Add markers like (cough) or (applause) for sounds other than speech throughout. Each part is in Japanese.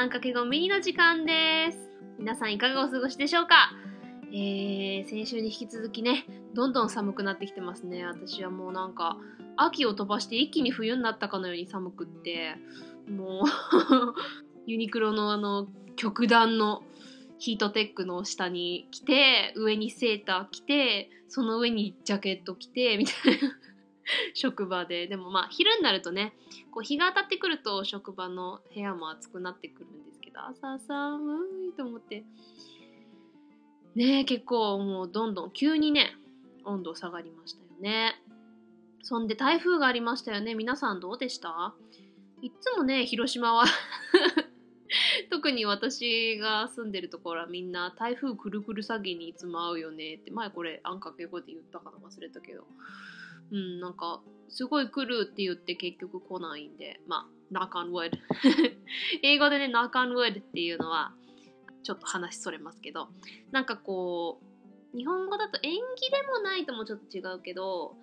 あんかけごミニの時間です。皆さんいかがお過ごしでしょうか？えー、先週に引き続きね、どんどん寒くなってきてますね。私はもうなんか、秋を飛ばして一気に冬になったかのように寒くって、もう、(laughs) ユニクロのあの、極暖のヒートテックの下に着て、上にセーター着て、その上にジャケット着て、みたいな (laughs) 職場で。でもまあ、昼になるとね、こう日が当たってくると職場の部屋も暑くなってくるんですけど、朝寒いと思って。ね、結構もうどんどん急にね、温度下がりましたよね。そんで台風がありましたよね。皆さんどうでした？いつもね、広島は (laughs) 特に私が住んでるところはみんな台風くるくる詐欺にいつも会うよねって前これあんかけ語で言ったかな忘れたけどうんなんかすごい来るって言って結局来ないんでまあ knock on wood (laughs) 英語でね knock on wood っていうのはちょっと話それますけどなんかこう日本語だと縁起でもないともちょっと違うけど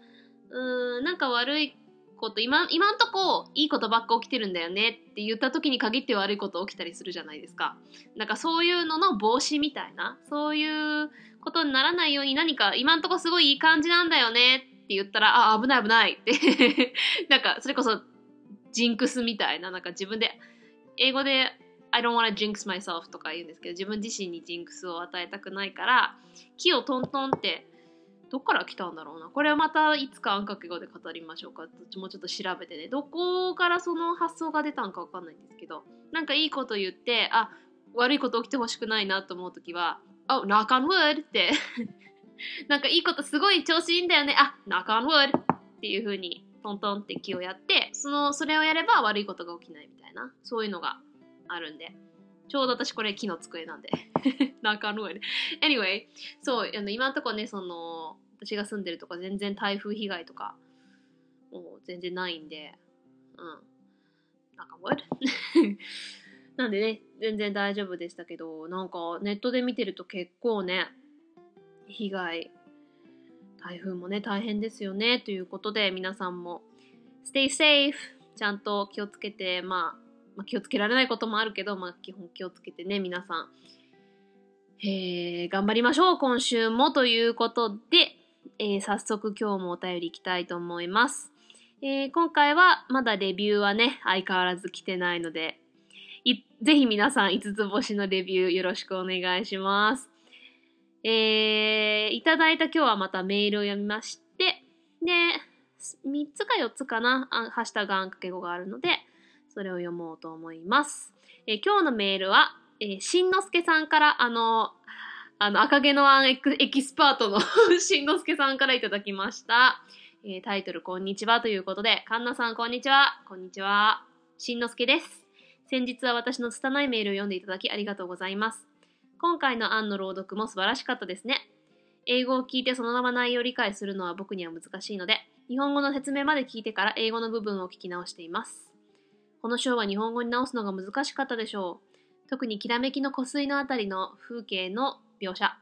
うーんなんか悪いこと今今んとこいいことばっか起きてるんだよねって言った時に限って悪いこと起きたりするじゃないですか。なんかそういうのの防止みたいなそういうことにならないように何か今んとこすごいいい感じなんだよねって言ったらあ危ない危ないって。(laughs) なんかそれこそジンクスみたいななんか自分で英語で I don't wanna jinx myself とか言うんですけど自分自身にジンクスを与えたくないから木をトントンってどっから来たんだろうな。これはまたいつかあんかけ語で語りましょうか。どっちもちょっと調べてね。どこからその発想が出たんかわかんないんですけどなんかいいこと言ってあ悪いこと起きてほしくないなと思う時は「あ knock on wood」って。(laughs) (laughs) なんかいいことすごい調子いいんだよね。あ knock on wood っていう風にトントンって木をやってそのそれをやれば悪いことが起きないみたいな。そういうのがあるんで。ちょうど私これ木の机なんで。(laughs) knock on wood anyway そうあの今のとこねその私が住んでるとこ全然台風被害とかもう全然ないんで。うん。なんか what? なんでね全然大丈夫でしたけどなんかネットで見てると結構ね被害台風もね大変ですよねということで皆さんも stay safe ちゃんと気をつけて、まあ、まあ気をつけられないこともあるけど、まあ、基本気をつけてね皆さん。え、頑張りましょう今週もということで、えー早速今日もお便りいきたいと思います、えー今回はまだレビューはね相変わらず来てないのでいぜひ皆さん5つ星のレビューよろしくお願いします。えー、いただいた今日はまたメールを読みましてで3つか4つかなハッシュタグあんかけ語があるのでそれを読もうと思います、えー今日のメールはえー、しんのすけさんから、あの、あの、赤毛のアンエクエキスパートの (laughs) しんのすけさんからいただきました。えータイトル、こんにちはということで、かんなさん、こんにちは。こんにちは。しんのすけです。先日は私の拙いメールを読んでいただきありがとうございます。今回の案の朗読も素晴らしかったですね。英語を聞いてそのまま内容を理解するのは僕には難しいので、日本語の説明まで聞いてから英語の部分を聞き直しています。この章は日本語に直すのが難しかったでしょう。特にきらめきの湖水のあたりの風景の描写。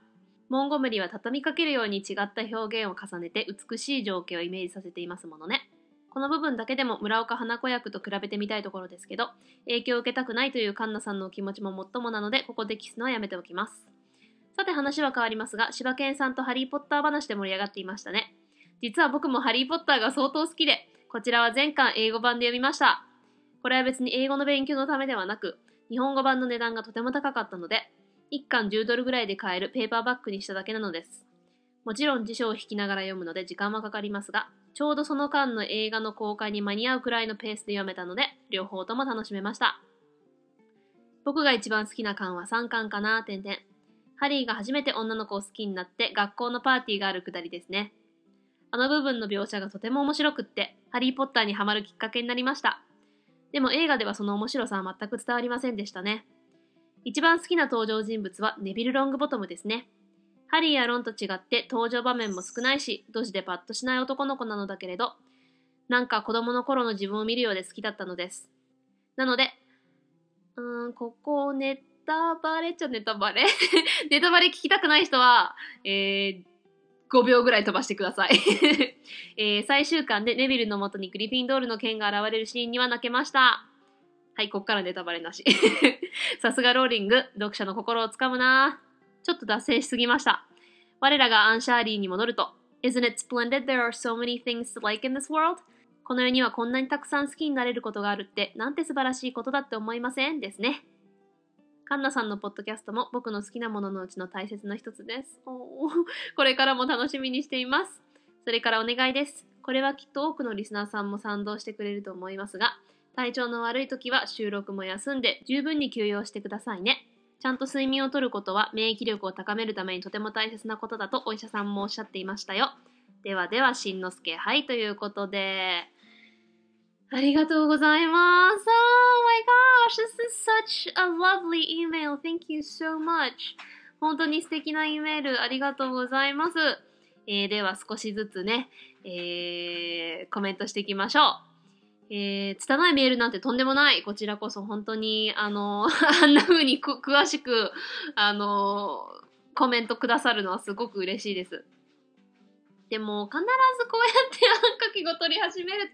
モンゴメリは畳みかけるように違った表現を重ねて美しい情景をイメージさせていますものね。この部分だけでも村岡花子役と比べてみたいところですけど、影響を受けたくないというカンナさんのお気持ちももっともなので、ここでキスのはやめておきます。さて話は変わりますが、柴犬さんとハリー・ポッター話で盛り上がっていましたね。実は僕もハリー・ポッターが相当好きで、こちらは全巻英語版で読みました。これは別に英語の勉強のためではなく、日本語版の値段がとても高かったので、1巻10ドルぐらいで買えるペーパーバッグにしただけなのです。もちろん辞書を引きながら読むので時間はかかりますが、ちょうどその間の映画の公開に間に合うくらいのペースで読めたので、両方とも楽しめました。僕が一番好きな巻は3巻かな、点々。ハリーが初めて女の子を好きになって学校のパーティーがあるくだりですね。あの部分の描写がとても面白くって、ハリー・ポッターにハマるきっかけになりました。でも映画ではその面白さは全く伝わりませんでしたね。一番好きな登場人物はネビル・ロングボトムですね。ハリーやロンと違って登場場面も少ないし、ドジでパッとしない男の子なのだけれど、なんか子供の頃の自分を見るようで好きだったのです。なので、うーん、ここネタバレっちゃネタバレ。(laughs) ネタバレ聞きたくない人は、えー、5秒ぐらい飛ばしてください、(laughs) えー、最終巻でネビルのもとにグリフィンドールの剣が現れるシーンには泣けました。はいこっからネタバレなし。(laughs) さすがローリング読者の心をつかむな。ちょっと脱線しすぎました我らがアンシャーリーに戻ると Isn't it splendid there are so many things to like in this world? この世にはこんなにたくさん好きになれることがあるってなんて素晴らしいことだって思いません？ですね。カンナさんのポッドキャストも僕の好きなもののうちの大切な一つです。これからも楽しみにしています。それからお願いです。これはきっと多くのリスナーさんも賛同してくれると思いますが、体調の悪い時は収録も休んで十分に休養してくださいね。ちゃんと睡眠をとることは免疫力を高めるためにとても大切なことだとお医者さんもおっしゃっていましたよ。ではでは、しんのすけ、はい、ということで、ありがとうございます。Oh my gosh, this is such a lovely email. Thank you so much. 本当に素敵な E メールありがとうございます。えー、では少しずつね、えー、コメントしていきましょう。えー、拙いメールなんてとんでもない。こちらこそ本当に、あの、(laughs) あんな風に詳しく、あの、コメントくださるのはすごく嬉しいです。でも必ずこうやってあんかけご取り始める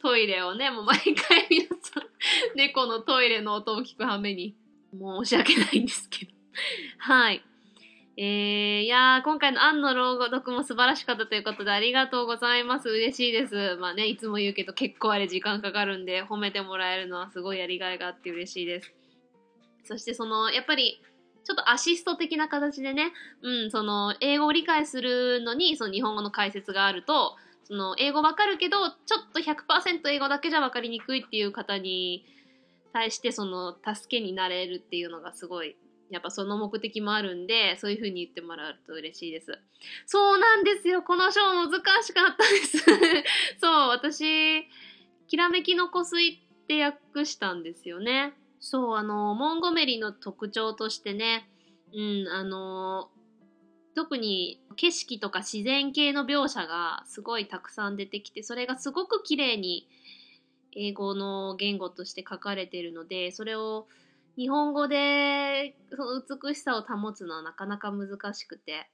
とトイレをねもう毎回皆さん猫のトイレの音を聞くはめに申し訳ないんですけどはいえー、いや今回のアンの朗読も素晴らしかったということでありがとうございます。嬉しいです。まあねいつも言うけど結構あれ時間かかるんで褒めてもらえるのはすごいやりがいがあって嬉しいです。そしてそのやっぱりちょっとアシスト的な形でね、うん、その英語を理解するのにその日本語の解説があるとその英語わかるけどちょっと100%英語だけじゃ分かりにくいっていう方に対してその助けになれるっていうのがすごいやっぱその目的もあるんでそういう風に言ってもらうと嬉しいです。そうなんですよ。この章難しかったです。(laughs) そう私きらめきの湖水って訳したんですよね。そう、あの、モンゴメリの特徴としてね、うん、あの、特に景色とか自然系の描写がすごいたくさん出てきて、それがすごく綺麗に英語の言語として書かれているので、それを日本語でその美しさを保つのはなかなか難しくて、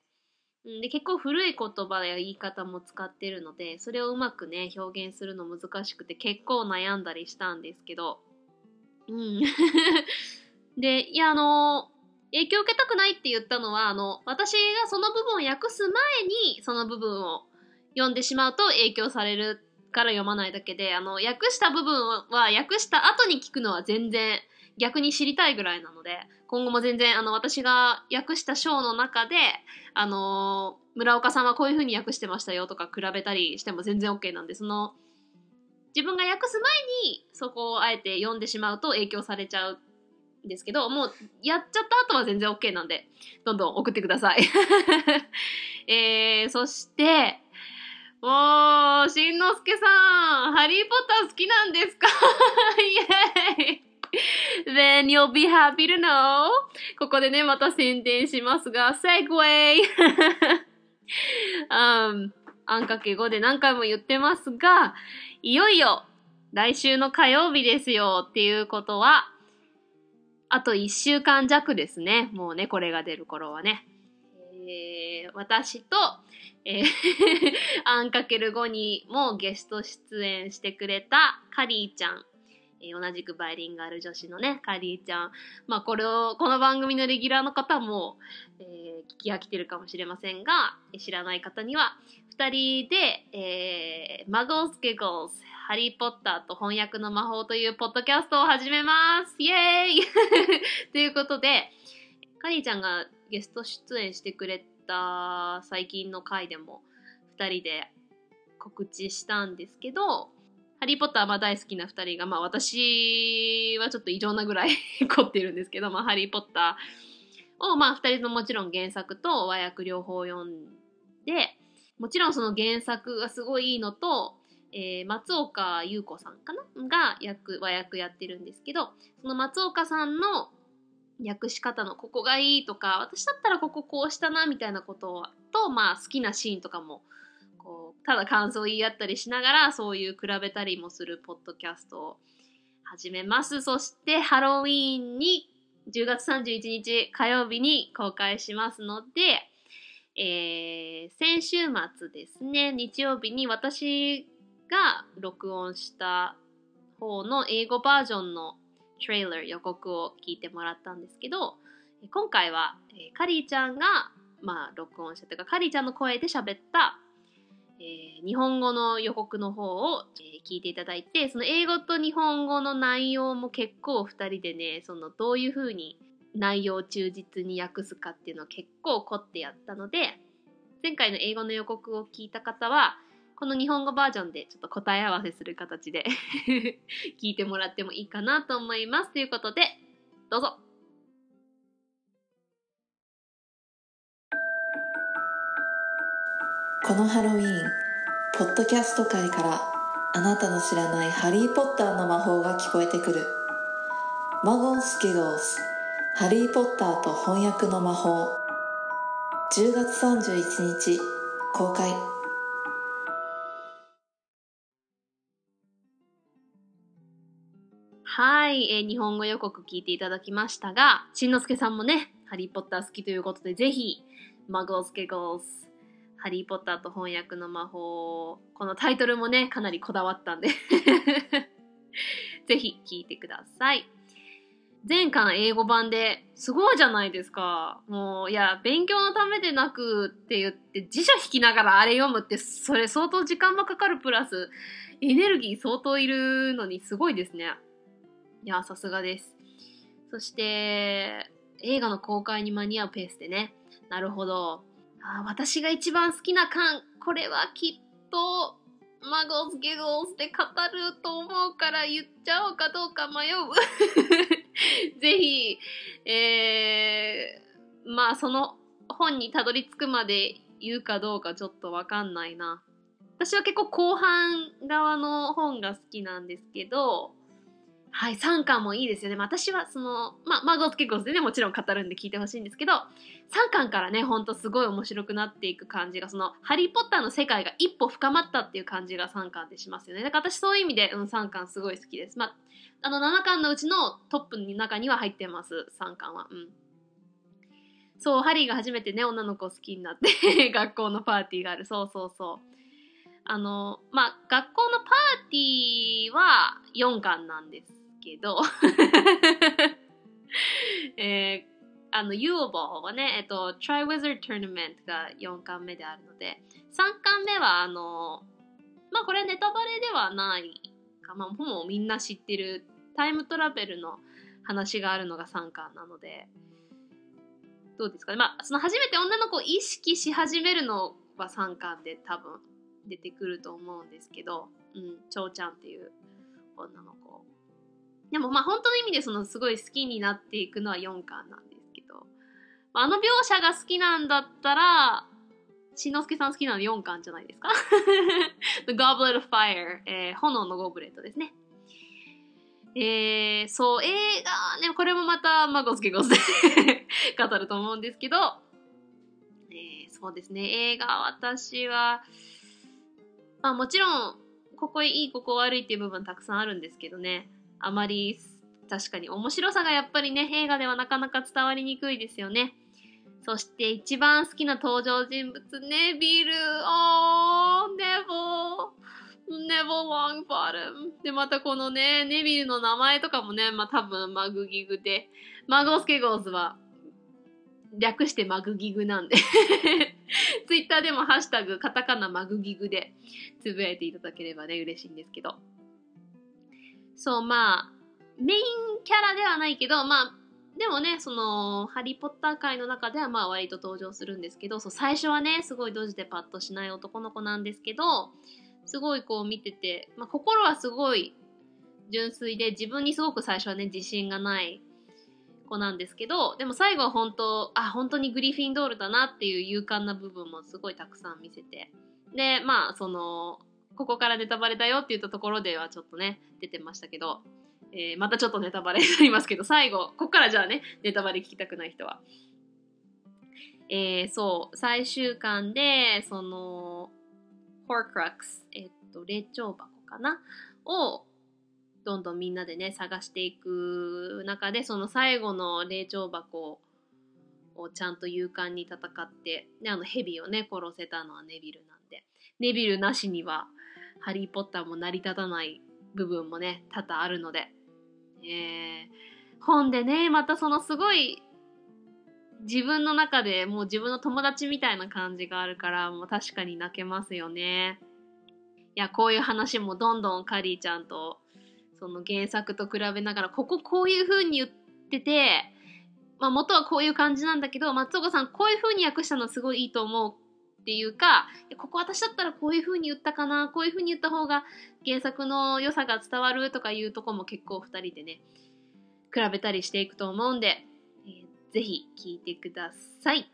で結構古い言葉や言い方も使ってるのでそれをうまくね表現するの難しくて結構悩んだりしたんですけどうん。(laughs) で、いや、あの、影響を受けたくないって言ったのは、あの、私がその部分を訳す前に、その部分を読んでしまうと影響されるから読まないだけで、あの、訳した部分は、訳した後に聞くのは全然逆に知りたいぐらいなので、今後も全然、あの、私が訳した章の中で、あの、村岡さんはこういう風に訳してましたよとか比べたりしても全然 OK なんで、その、自分が訳す前にそこをあえて読んでしまうと影響されちゃうんですけど、もうやっちゃった後は全然 OK なんで、どんどん送ってください。(laughs) えー、そして、おー、しんのすけさん、ハリーポッター好きなんですか？(laughs) イェーイ (laughs) Then you'll be happy to know. ここでね、また宣伝しますが、セグウェイ um, あんかけ5で何回も言ってますが、いよいよ来週の火曜日ですよっていうことは、あと1週間弱ですね。もうね、これが出る頃はね。えー、私と、えー、(laughs) アンかける5にもゲスト出演してくれたカリーちゃん。同じくバイリンガル女子のね、カリーちゃん。まあ、これを、この番組のレギュラーの方も、えー、聞き飽きてるかもしれませんが、知らない方には、2人で、えー、マゴス・ゲゴス、ハリー・ポッターと翻訳の魔法というポッドキャストを始めますイエーイ (laughs) ということで、カリーちゃんがゲスト出演してくれた最近の回でも2人で告知したんですけど、ハリー・ポッターは大好きな2人が、まあ私はちょっと異常なぐらい (laughs) 凝ってるんですけど、まあハリー・ポッターを、まあ2人とももちろん原作と和訳両方読んで、もちろんその原作がすごいいいのと、えー、松岡優子さんかなが役和訳やってるんですけどその松岡さんの訳し方のここがいいとか私だったらこここうしたなみたいなことと、まあ、好きなシーンとかもこうただ感想を言い合ったりしながらそういう比べたりもするポッドキャストを始めます。そしてハロウィーンに10月31日火曜日に公開しますのでえー、先週末ですね、日曜日に私が録音した方の英語バージョンのトレーラー予告を聞いてもらったんですけど、今回は、えー、カリーちゃんが、まあ、録音したというか、カリーちゃんの声で喋った、えー、日本語の予告の方を、えー、聞いていただいて、その英語と日本語の内容も結構2人でね、そのどういう風に内容を忠実に訳すかっていうのを結構凝ってやったので前回の英語の予告を聞いた方はこの日本語バージョンでちょっと答え合わせする形で (laughs) 聞いてもらってもいいかなと思います。ということでどうぞ。このハロウィーンポッドキャスト界からあなたの知らないハリー・ポッターの魔法が聞こえてくる。マゴンス・ギゴースハリー・ポッターと翻訳の魔法。10月31日公開。はい、えー、日本語予告聞いていただきましたが、しんのすけさんもね、ハリー・ポッター好きということで、ぜひ、マゴース・ゲゴース、ハリー・ポッターと翻訳の魔法、このタイトルもね、かなりこだわったんで (laughs) ぜひ聞いてください。全巻英語版ですごいじゃないですか。もう、いや、勉強のためでなくって言って辞書引きながらあれ読むって、それ相当時間もかかるプラス、エネルギー相当いるのにすごいですね。いや、さすがです。そして、映画の公開に間に合うペースでね。なるほど。あ私が一番好きな巻、これはきっと、マゴスゲゴスで語ると思うから言っちゃおうかどうか迷う。(laughs) ぜひ、えー、まあその本にたどり着くまで言うかどうかちょっとわかんないな。私は結構後半側の本が好きなんですけど、はい、3巻もいいですよね。私はその、まあ、マゴスケゴスでね、もちろん語るんで聞いてほしいんですけど、3巻からね、ほんとすごい面白くなっていく感じが、その、ハリー・ポッターの世界が一歩深まったっていう感じが3巻でしますよね。だから私そういう意味で、うん、3巻すごい好きです。まあ、あの、7巻のうちのトップの中には入ってます、3巻は。うん。そう、ハリーが初めてね、女の子を好きになって (laughs) 学校のパーティーがある。そうそうそう。あの、まあ、学校のパーティーは4巻なんですけど (laughs) えー、あの、ユーボーはね、えっと、Try Wizard Tournament が4巻目であるので、3巻目は、あの、まあこれネタバレではないか、まあほぼみんな知ってるタイムトラベルの話があるのが3巻なので、どうですかね。まあ、その初めて女の子を意識し始めるのは3巻で多分出てくると思うんですけど、うん、ちょうちゃんっていう女の子。でもまあ本当の意味でそのすごい好きになっていくのは4巻なんですけど、あの描写が好きなんだったら、しんのすけさん好きなの4巻じゃないですか (laughs) ?The Goblet of Fire、えー、炎のゴブレットですね。えー、そう、映画ね、これもまた、まあ、ゴスケゴスで (laughs) 語ると思うんですけど、えー、そうですね、映画、私は、まあもちろん、ここいい、ここ悪いっていう部分たくさんあるんですけどね、あまり確かに面白さがやっぱりね、映画ではなかなか伝わりにくいですよね。そして一番好きな登場人物、ネビル。おー、ネボー。ネボロングバトム。で、またこのね、ネビルの名前とかもね、まあ多分マグギグで、マゴスケゴーズは略してマグギグなんで (laughs) ツイッターでもハッシュタグカタカナマグギグでつぶやいていただければね、嬉しいんですけど。そう、まあ、メインキャラではないけど、まあ、でもね、その、ハリー・ポッター界の中ではまあ割と登場するんですけど、そう最初はね、すごいドジでパッとしない男の子なんですけど、すごいこう見てて、まあ、心はすごい純粋で、自分にすごく最初はね、自信がない子なんですけど、でも最後は本当、あ、本当にグリフィンドールだなっていう勇敢な部分もすごいたくさん見せて。で、まあ、その、ここからネタバレだよって言ったところではちょっとね、出てましたけど、えー、またちょっとネタバレになりますけど、最後、ここからじゃあね、ネタバレ聞きたくない人は。えー、そう、最終巻で、その、ホークラックス、えっと、霊長箱かな？を、どんどんみんなでね、探していく中で、その最後の霊長箱をちゃんと勇敢に戦って、ね、あのヘビをね殺せたのはネビルなんでネビルなしにはハリー・ポッターも成り立たない部分もね多々あるので、えー本でねまたそのすごい自分の中でもう自分の友達みたいな感じがあるからもう確かに泣けますよね。いやこういう話もどんどんカリーちゃんとその原作と比べながらこここういう風に言ってて、まあ、元はこういう感じなんだけど松岡さんこういう風に訳したのすごいいいと思うっていうかここ私だったらこういう風に言ったかなこういう風に言った方が原作の良さが伝わるとかいうとこも結構2人でね比べたりしていくと思うんで、えーぜひ聞いてください。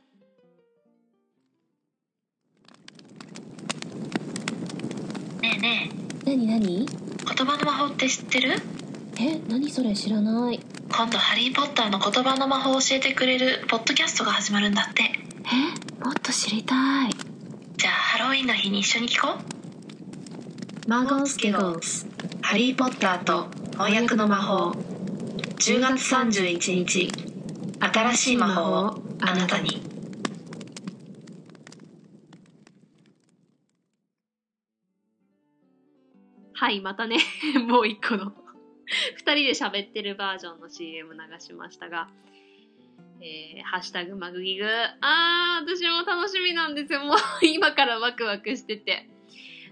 ねえねなになにえ言葉の魔法って知ってる？え、何それ知らない。今度ハリー・ポッターの言葉の魔法を教えてくれるポッドキャストが始まるんだって。え、もっと知りたい。じゃあハロウィンの日に一緒に聞こう。マゴスケゴスハリー・ポッターと翻訳の魔法。10月31日。新しい魔法を。あなたに。はい、またね、(laughs) もう一個の。二人で喋ってるバージョンの CM 流しましたが、えー、ハッシュタグマグギグ。あー、私も楽しみなんですよ。(laughs) もう今からワクワクしてて。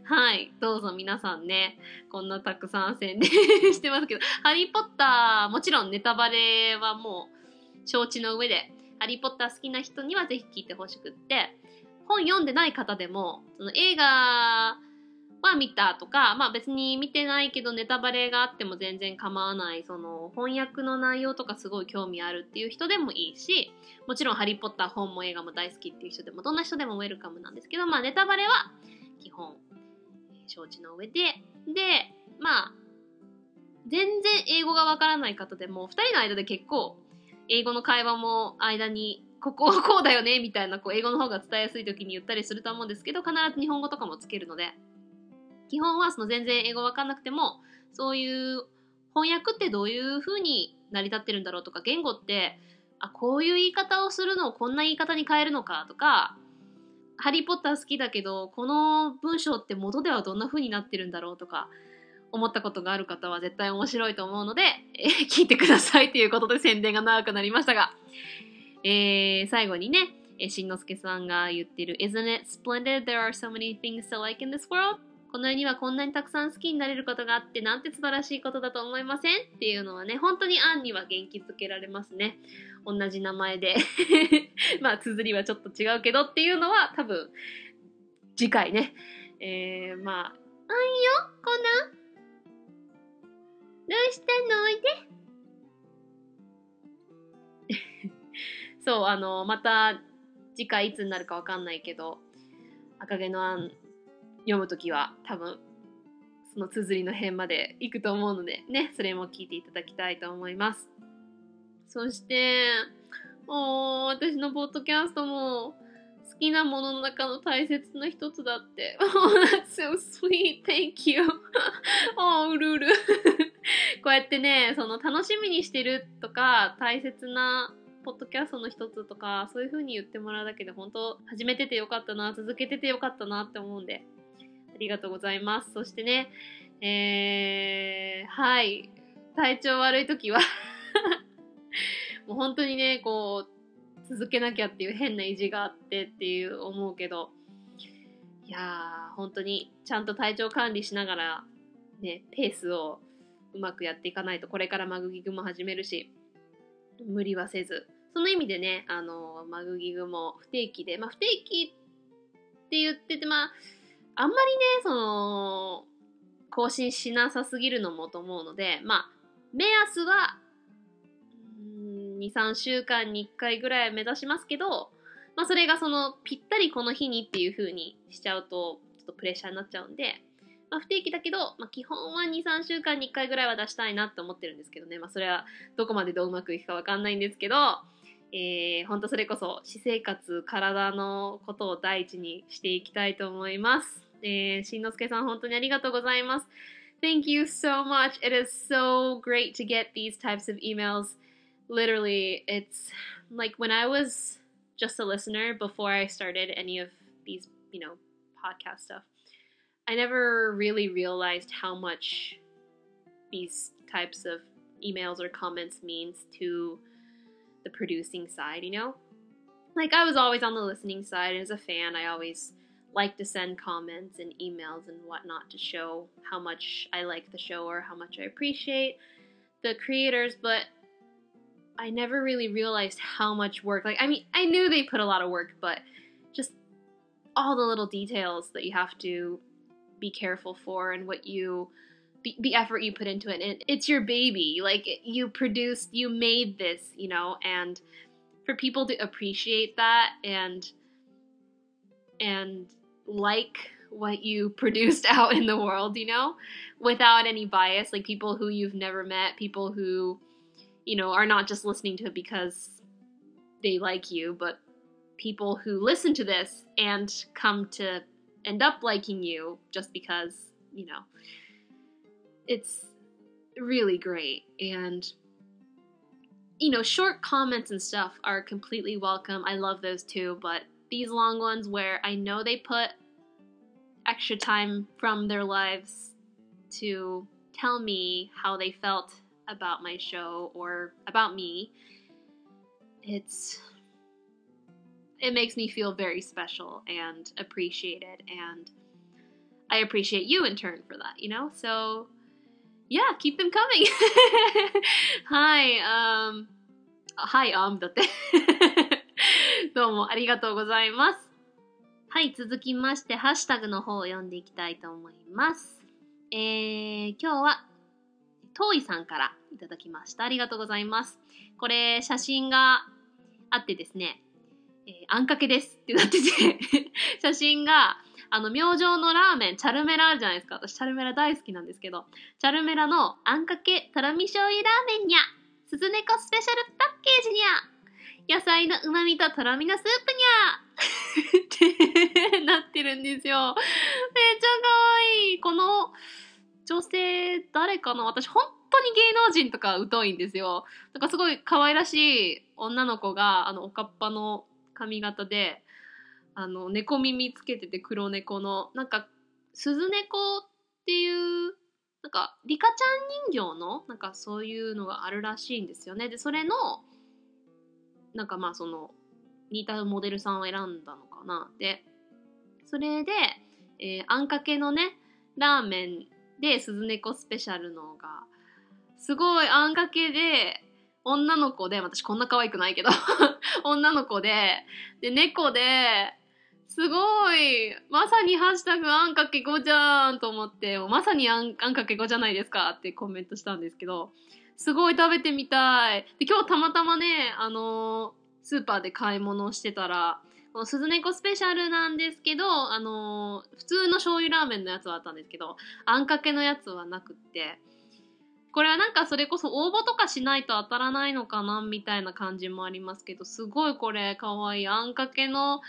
はい、どうぞ皆さんね、こんなたくさん宣伝 (laughs) してますけど、ハリーポッター、もちろんネタバレはもう承知の上で、ハリーポッター好きな人にはぜひ聞いてほしくって、本読んでない方でも、その映画は見たとか、まあ別に見てないけどネタバレがあっても全然構わない、その翻訳の内容とかすごい興味あるっていう人でもいいし、もちろんハリーポッター本も映画も大好きっていう人でもどんな人でもウェルカムなんですけど、まあネタバレは基本承知の上で、で、まあ全然英語がわからない方でも、二人の間で結構英語の会話も間にここはこうだよねみたいなこう英語の方が伝えやすい時に言ったりすると思うんですけど必ず日本語とかもつけるので基本はその全然英語わかんなくてもそういう翻訳ってどういう風に成り立ってるんだろうとか言語ってあこういう言い方をするのをこんな言い方に変えるのかとかハリー・ポッター好きだけどこの文章って元ではどんな風になってるんだろうとか思ったことがある方は絶対面白いと思うので、えー聞いてくださいということで宣伝が長くなりましたが、えー最後にね、えーしんのすけさんが言ってる Isn't it splendid? There are so many things to like in this world? この世にはこんなにたくさん好きになれることがあってなんて素晴らしいことだと思いません？っていうのはね、本当にアンには元気づけられますね。同じ名前で。(laughs) まあ、綴りはちょっと違うけどっていうのは多分、次回ね。えー、まあ、あんよ、コナン。どうしたの？おいで。(laughs) そう、あの、また次回いつになるかわかんないけど、赤毛のアン読むときは多分、その綴りの辺まで行くと思うので、ね、それも聞いていただきたいと思います。そして、お、私のポッドキャストも好きなものの中の大切な一つだって。(laughs) Oh, that's so sweet. Thank you. お、(laughs) うるうる。(laughs) こうやってね、その楽しみにしてるとか、大切なポッドキャストの一つとか、そういう風に言ってもらうだけで、本当始めててよかったな、続けててよかったなって思うんで、ありがとうございます。そしてね、えー、はい、体調悪い時は (laughs) もう本当にね、こう、続けなきゃっていう変な意地があってっていう思うけど、いやー、本当にちゃんと体調管理しながら、ね、ペースをうまくやっていかないと、これからマグギグも始めるし、無理はせず。その意味でね、あの、マグギグも不定期で、まあ不定期って言ってて、まあ、あんまりね、その、更新しなさすぎるのもと思うので、まあ、目安は、うん2、3週間に1回ぐらい目指しますけど、まあそれがその、ぴったりこの日にっていう風にしちゃうと、ちょっとプレッシャーになっちゃうんで、まあ不定期だけど、まあ基本は2、3週間に1回ぐらいは出したいなって思ってるんですけどね、まあそれはどこまでどううまくいくかわかんないんですけど、えー、ほんとそれこそ私生活、体のことを第一にしていきたいと思います。えー、しんのすけさん本当にありがとうございます。Thank you so much. It is so great to get these types of emails. Literally, it's like when I was just a listener before I started any of these, you know, podcast stuff, I never really realized how much these types of emails or comments means to the producing side, you know? Like I was always on the listening side as a fan, I always like to send comments and emails and whatnot to show how much I like the show or how much I appreciate the creators, but I never really realized how much work. Like, I mean, I knew they put a lot of work, but just all the little details that you have to be careful for and what you the, the effort you put into it and it's your baby like you produced you made this you know and for people to appreciate that and and like what you (laughs) produced out in the world you know? Without any bias like people who you've never met people who you know are not just listening to it because they like you but people who listen to this and come to end up liking you just because you know it's really great. And you know short comments and stuff are completely welcome. I love those too but these long ones where I know they put extra time from their lives to tell me how they felt about my show or about me. It's it makes me feel very special and appreciated and I appreciate you in turn for that, you know? So yeah, keep them coming. (laughs) hi, um hi, um, (laughs) (laughs) どうもありがとうございます。はい、続きまして、ハッシュタグの方を読んでいきたいと思います。えー、今日は、トイさんからいただきました。ありがとうございます。これ、写真があってですね、えーあんかけですってなってて、(laughs) 写真が、あの、明星のラーメン、チャルメラあるじゃないですか。私、チャルメラ大好きなんですけど、チャルメラのあんかけとろみ醤油ラーメンにゃ、鈴猫スペシャルパッケージにゃ、野菜の旨味ととろみのスープにゃってなってるんですよ。めっちゃ可愛い。この女性、誰かな？私、本当に芸能人とか疎いんですよ。なんかすごい可愛らしい女の子が、あの、おかっぱの髪型で、あの、猫耳つけてて黒猫の、なんか、鈴猫っていう、なんか、リカちゃん人形の、なんかそういうのがあるらしいんですよね。で、それの、なんかまあその、似たモデルさんを選んだのかな。で、それで、えーあんかけのね、ラーメンで鈴猫スペシャルのが、すごいあんかけで、女の子で、私こんな可愛くないけど、(laughs) 女の子で、で、猫で、すごいまさにハッシュタグあんかけ5じゃんと思って、まさにあんあんかけ5じゃないですかってコメントしたんですけど、すごい食べてみたい。で、今日たまたまね、あのースーパーで買い物してたら、この鈴猫スペシャルなんですけど、あのー普通の醤油ラーメンのやつはあったんですけど、あんかけのやつはなくって、これはなんかそれこそ応募とかしないと当たらないのかなみたいな感じもありますけど、すごいこれかわいい。あんかけの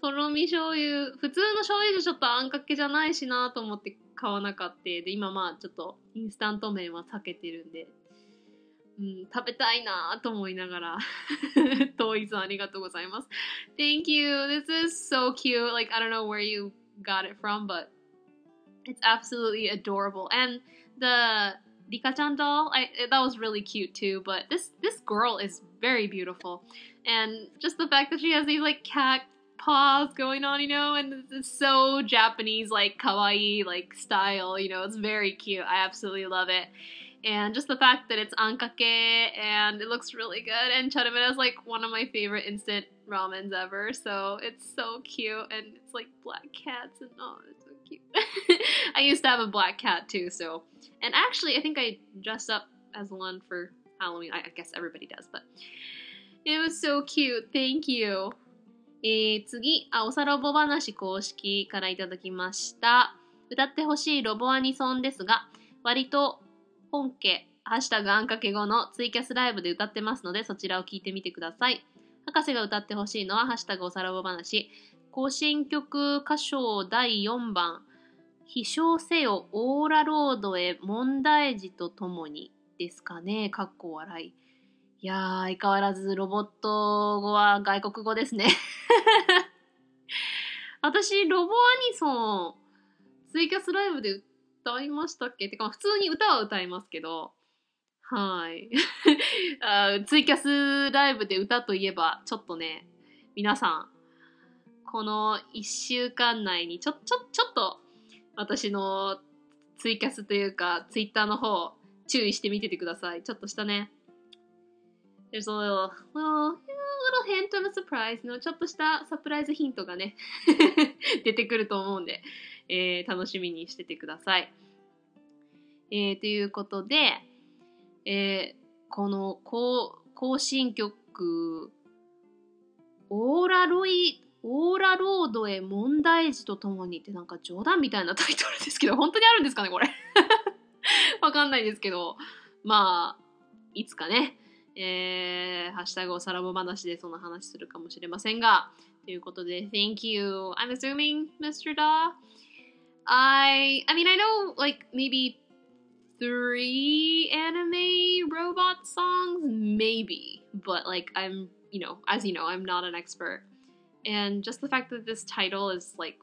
とろみ醤油、普通の醤油じゃちょっとあんかけじゃないしなと思って買わなかった。で、今まあちょっとインスタント麺は避けてるんで、うん、食べたいなと思いながら、トイさんありがとうございます。Thank (laughs) you. This is so cute. Like, I don't know where you got it from, but it's absolutely adorable. And the Rika-chan doll, I, that was really cute too. But this this girl is very beautiful, and just the fact that she has these like cat paws going on, you know, and it's so Japanese, like kawaii, like style, you know, it's very cute. I absolutely love it. And just the fact that it's ankake and it looks really good. And charamera is like one of my favorite instant ramens ever. So it's so cute. And it's like black cats and oh, it's so cute. (laughs) I used to have a black cat too. So, and actually, I think I dressed up as one for Halloween. I, I guess everybody does, but it was so cute. Thank you. えー、次、あ、おさロボ話公式からいただきました。歌ってほしいロボアニソンですが、割と 本家、ハッシュタグあんかけ後のツイキャスライブで歌ってますので、そちらを聞いてみてください。博士が歌ってほしいのは、ハッシュタグおさらぼ話、更新曲歌唱第4番、飛翔せよオーラロードへ問題児とともにですかね、かっこ笑い。いやー、相変わらずロボット語は外国語ですね。(laughs) 私、ロボアニソン、ツイキャスライブで歌いましたっけ？てか、普通に歌は歌いますけど、はい。(laughs) あツイキャスライブで歌といえば、ちょっとね、皆さん、この1週間内にちょ、ちょ、ちょっと、私のツイキャスというか、ツイッターの方、注意してみててください。ちょっとしたね。There's a little, little, little hint of a surprise のちょっとしたサプライズヒントがね、(laughs) 出てくると思うんで、えー、楽しみにしててください。えー、ということで、えー、この更更新曲、オーラロイ、オーラロードへ問題児とともにってなんか冗談みたいなタイトルですけど、本当にあるんですかね、これ。(laughs) わかんないですけど、まあ、いつかね、えー、ハッシュタグおさらぼ話でその話するかもしれませんが、ということで、Thank you. I'm assuming, Mr. Da. I, I mean, I know like maybe three anime robot songs, maybe, but like I'm, you know, as you know, I'm not an expert. And just the fact that this title is like,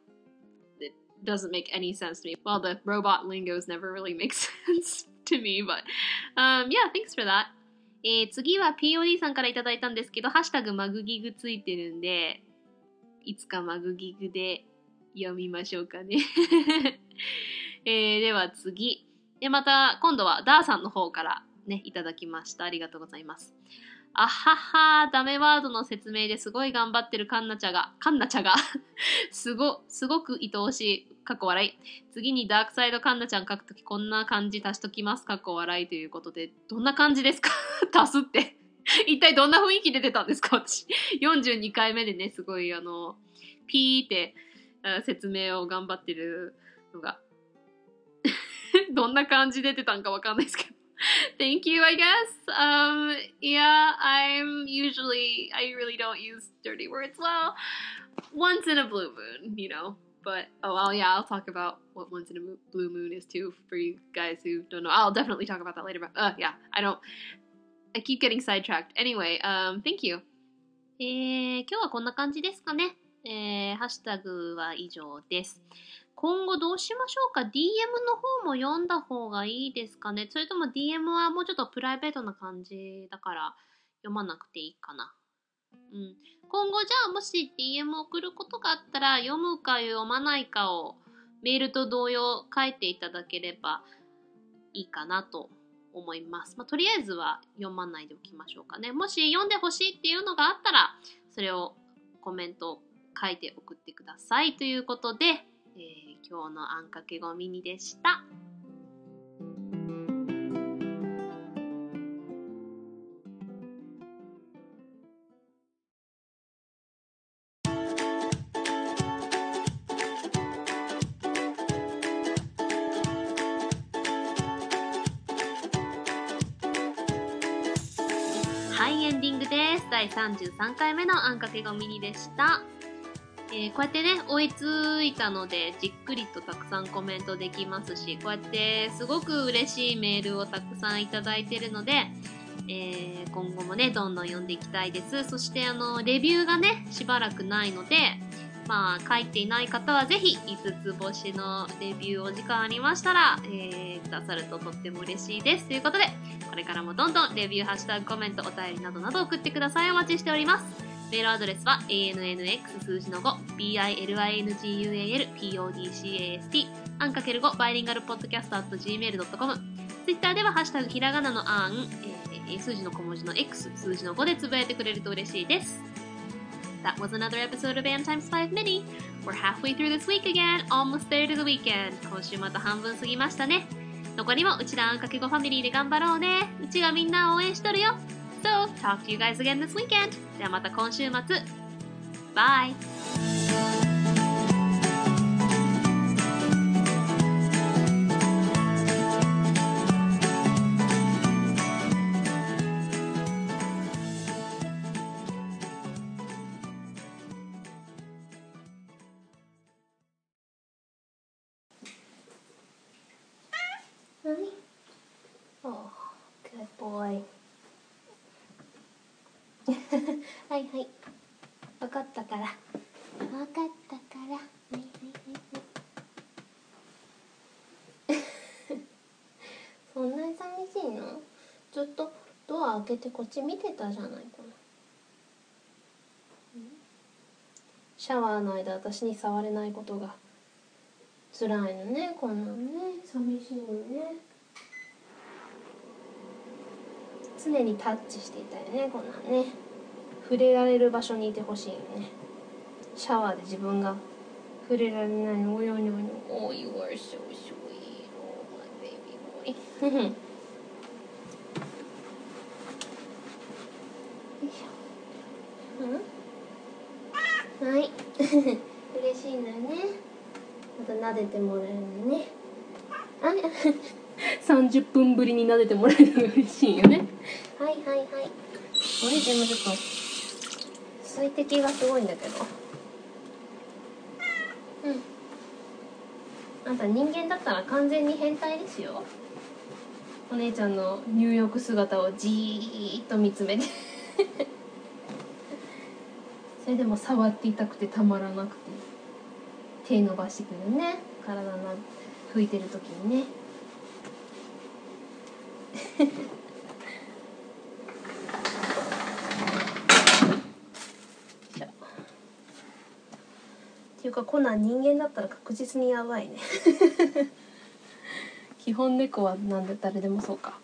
it doesn't make any sense to me. Well, the robot lingos never really (laughs) make sense to me, but um, yeah, thanks for that. えー、次は POD さんからいただいたんですけど、ハッシュタグマグギグついてるんで、いつかマグギグで 読みましょうかね。(laughs) えー、では次。で、また今度はダーさんの方からね、いただきました。ありがとうございます。あはは、ダメワードの説明ですごい頑張ってるカンナチャが、カンナチャが？(laughs) すご、すごく愛おしい、かっこ笑い。次にダークサイドカンナちゃん書くときこんな感じ足しときます、かっこ笑いということで、どんな感じですか？(laughs) 足すって。一体どんな雰囲気で出たんですか？私。42回目でね、すごいあの、ピーって説明を頑張ってるのが、どんな感じで出てたんかわかんないですけど。(laughs) Thank you, I guess. Um, yeah, I'm usually, I really don't use dirty words well. Once in a blue moon, you know. But, oh, well, yeah, I'll talk about what once in a blue moon is too for you guys who don't know. I'll definitely talk about that later. But, uh, yeah, I don't, I keep getting sidetracked. Anyway, um, thank you. えー、今日はこんな感じですかね。 えー、ハッシュタグは以上です。今後どうしましょうか ?DM の方も読んだ方がいいですかね？それとも DM はもうちょっとプライベートな感じだから読まなくていいかな。うん。今後じゃあもし DM 送ることがあったら読むか読まないかをメールと同様書いていただければいいかなと思います。まあ、とりあえずは読まないでおきましょうかね。もし読んでほしいっていうのがあったらそれをコメント書いて送ってくださいということで、えー今日のあんかけごミニでした。はい、エンディングです。第33回目のあんかけごミニでした。えーこうやってね、追いついたので、じっくりとたくさんコメントできますし、こうやってすごく嬉しいメールをたくさんいただいてるので、えー今後もね、どんどん読んでいきたいです。そして、あの、レビューがね、しばらくないので、まあ、書いていない方はぜひ、5つ星のレビューお時間ありましたら、えーくださるととっても嬉しいです。ということで、これからもどんどんレビュー、ハッシュタグ、コメント、お便りなどなど送ってください。お待ちしております。メールアドレスは ANNX 数字の5 BILINGUAL-PODCAST アンかける5バイリンガルポッドキャスト at gmail.com ツイッターではハッシュタグひらがなのあん、えー数字の小文字の X 数字の5でつぶやいてくれると嬉しいです。That was another episode of Ann Times 5 Mini. We're halfway through this week again. Almost there to the weekend. 今週また半分過ぎましたね。残りもうちらあんかけ5ファミリーで頑張ろうね。うちがみんな応援しとるよ。So, talk to you guys again this weekend. ではまた今週末。Bye! Oh, good boy. (laughs) はいはい。分かったから。分かったから。はいはいはいそんなに寂しいの？ずっとドア開けてこっち見てたじゃないかな。シャワーの間私に触れないことが。辛いのねこんなんね。寂しいのね。常にタッチしていたいね。こんなんね。触れられる場所にいてほしいよね。シャワーで自分が触れられないのおよにょにょ Oh you are so sweet Oh my baby boy よいしょ。うん？はい。(laughs) 嬉しいのよね。また撫でてもらえるのね。あ30分ぶりに撫でてもらえるの嬉しいよね。はいはいはい。お姉ちゃんもちょっと水滴がすごいんだけど。うん。あんた人間だったら完全に変態ですよ。お姉ちゃんの入浴姿をじーっと見つめて。(laughs) それでも触っていたくてたまらなくて。手伸ばしてくるね。体の拭いてる時にね。(laughs) っていうかコナン人間だったら確実にやばいね。(laughs) 基本猫はなんで誰でもそうか。